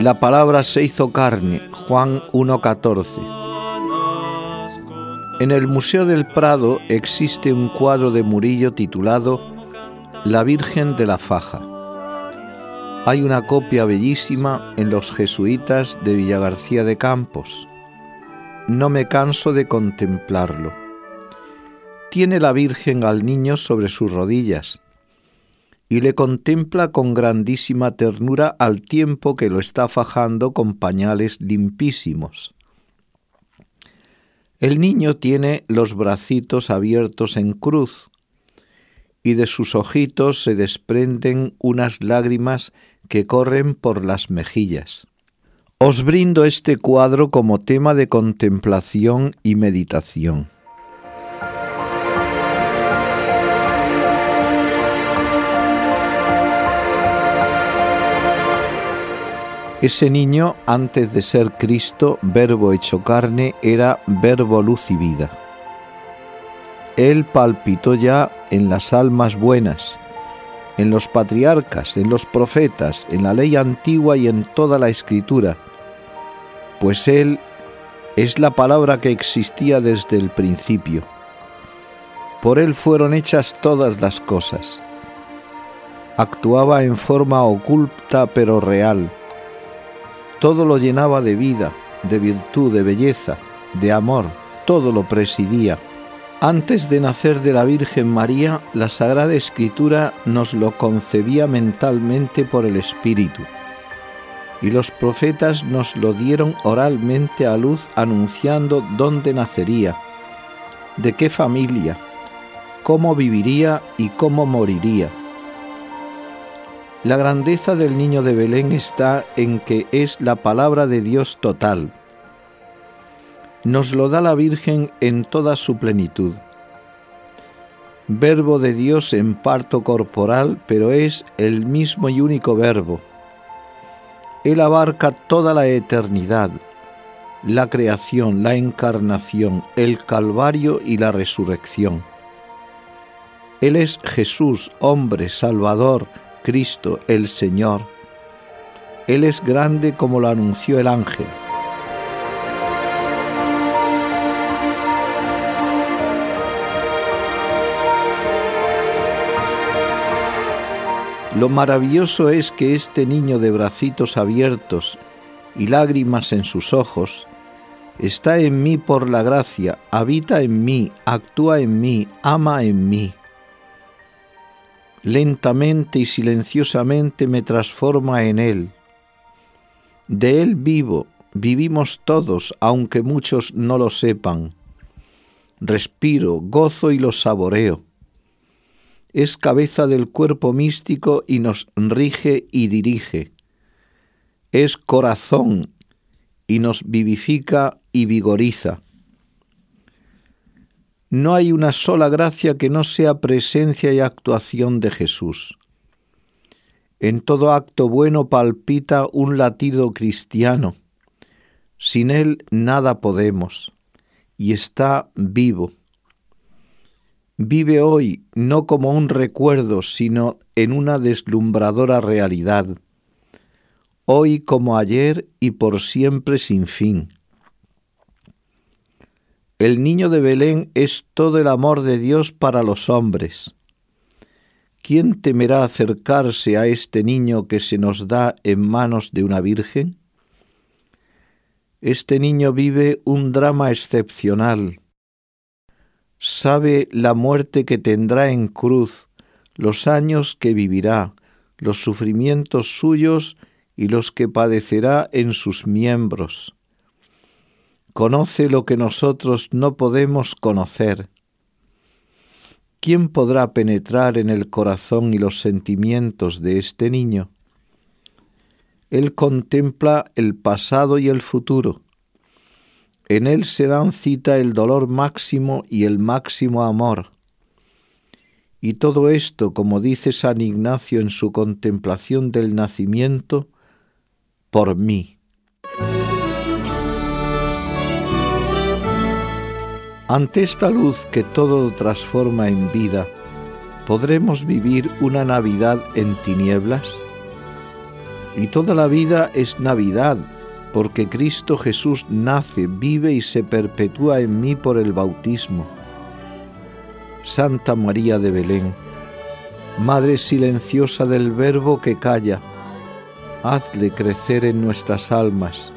La palabra se hizo carne, Juan 1.14. En el Museo del Prado existe un cuadro de Murillo titulado La Virgen de la Faja. Hay una copia bellísima en los jesuitas de Villagarcía de Campos. No me canso de contemplarlo. Tiene la Virgen al niño sobre sus rodillas y le contempla con grandísima ternura al tiempo que lo está fajando con pañales limpísimos. El niño tiene los bracitos abiertos en cruz y de sus ojitos se desprenden unas lágrimas que corren por las mejillas. Os brindo este cuadro como tema de contemplación y meditación. Ese niño, antes de ser Cristo, verbo hecho carne, era verbo luz y vida. Él palpitó ya en las almas buenas, en los patriarcas, en los profetas, en la ley antigua y en toda la escritura, pues Él es la palabra que existía desde el principio. Por Él fueron hechas todas las cosas. Actuaba en forma oculta pero real todo lo llenaba de vida, de virtud, de belleza, de amor, todo lo presidía. Antes de nacer de la Virgen María, la Sagrada Escritura nos lo concebía mentalmente por el Espíritu, y los profetas nos lo dieron oralmente a luz anunciando dónde nacería, de qué familia, cómo viviría y cómo moriría la grandeza del niño de Belén está en que es la palabra de Dios total. Nos lo da la Virgen en toda su plenitud. Verbo de Dios en parto corporal, pero es el mismo y único verbo. Él abarca toda la eternidad, la creación, la encarnación, el Calvario y la resurrección. Él es Jesús, hombre, Salvador, Cristo el Señor. Él es grande como lo anunció el ángel. Lo maravilloso es que este niño de bracitos abiertos y lágrimas en sus ojos está en mí por la gracia, habita en mí, actúa en mí, ama en mí lentamente y silenciosamente me transforma en Él. De Él vivo, vivimos todos, aunque muchos no lo sepan. Respiro, gozo y lo saboreo. Es cabeza del cuerpo místico y nos rige y dirige. Es corazón y nos vivifica y vigoriza. No hay una sola gracia que no sea presencia y actuación de Jesús. En todo acto bueno palpita un latido cristiano. Sin Él nada podemos, y está vivo. Vive hoy no como un recuerdo, sino en una deslumbradora realidad. hoy como ayer y por siempre sin fin. El niño de Belén es todo el amor de Dios para los hombres. ¿Quién temerá acercarse a este niño que se nos da en manos de una virgen? Este niño vive un drama excepcional. Sabe la muerte que tendrá en cruz, los años que vivirá, los sufrimientos suyos y los que padecerá en sus miembros. Conoce lo que nosotros no podemos conocer. ¿Quién podrá penetrar en el corazón y los sentimientos de este niño? Él contempla el pasado y el futuro. En él se dan cita el dolor máximo y el máximo amor. Y todo esto, como dice San Ignacio en su contemplación del nacimiento, por mí. Ante esta luz que todo transforma en vida, ¿podremos vivir una Navidad en tinieblas? Y toda la vida es Navidad, porque Cristo Jesús nace, vive y se perpetúa en mí por el bautismo. Santa María de Belén, Madre silenciosa del Verbo que calla, hazle crecer en nuestras almas.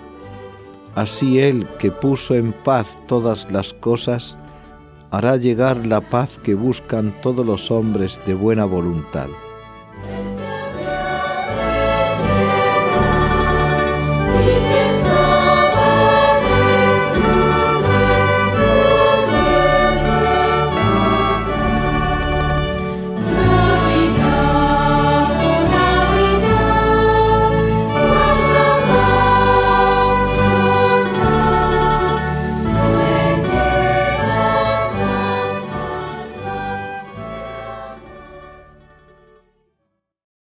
Así Él, que puso en paz todas las cosas, hará llegar la paz que buscan todos los hombres de buena voluntad.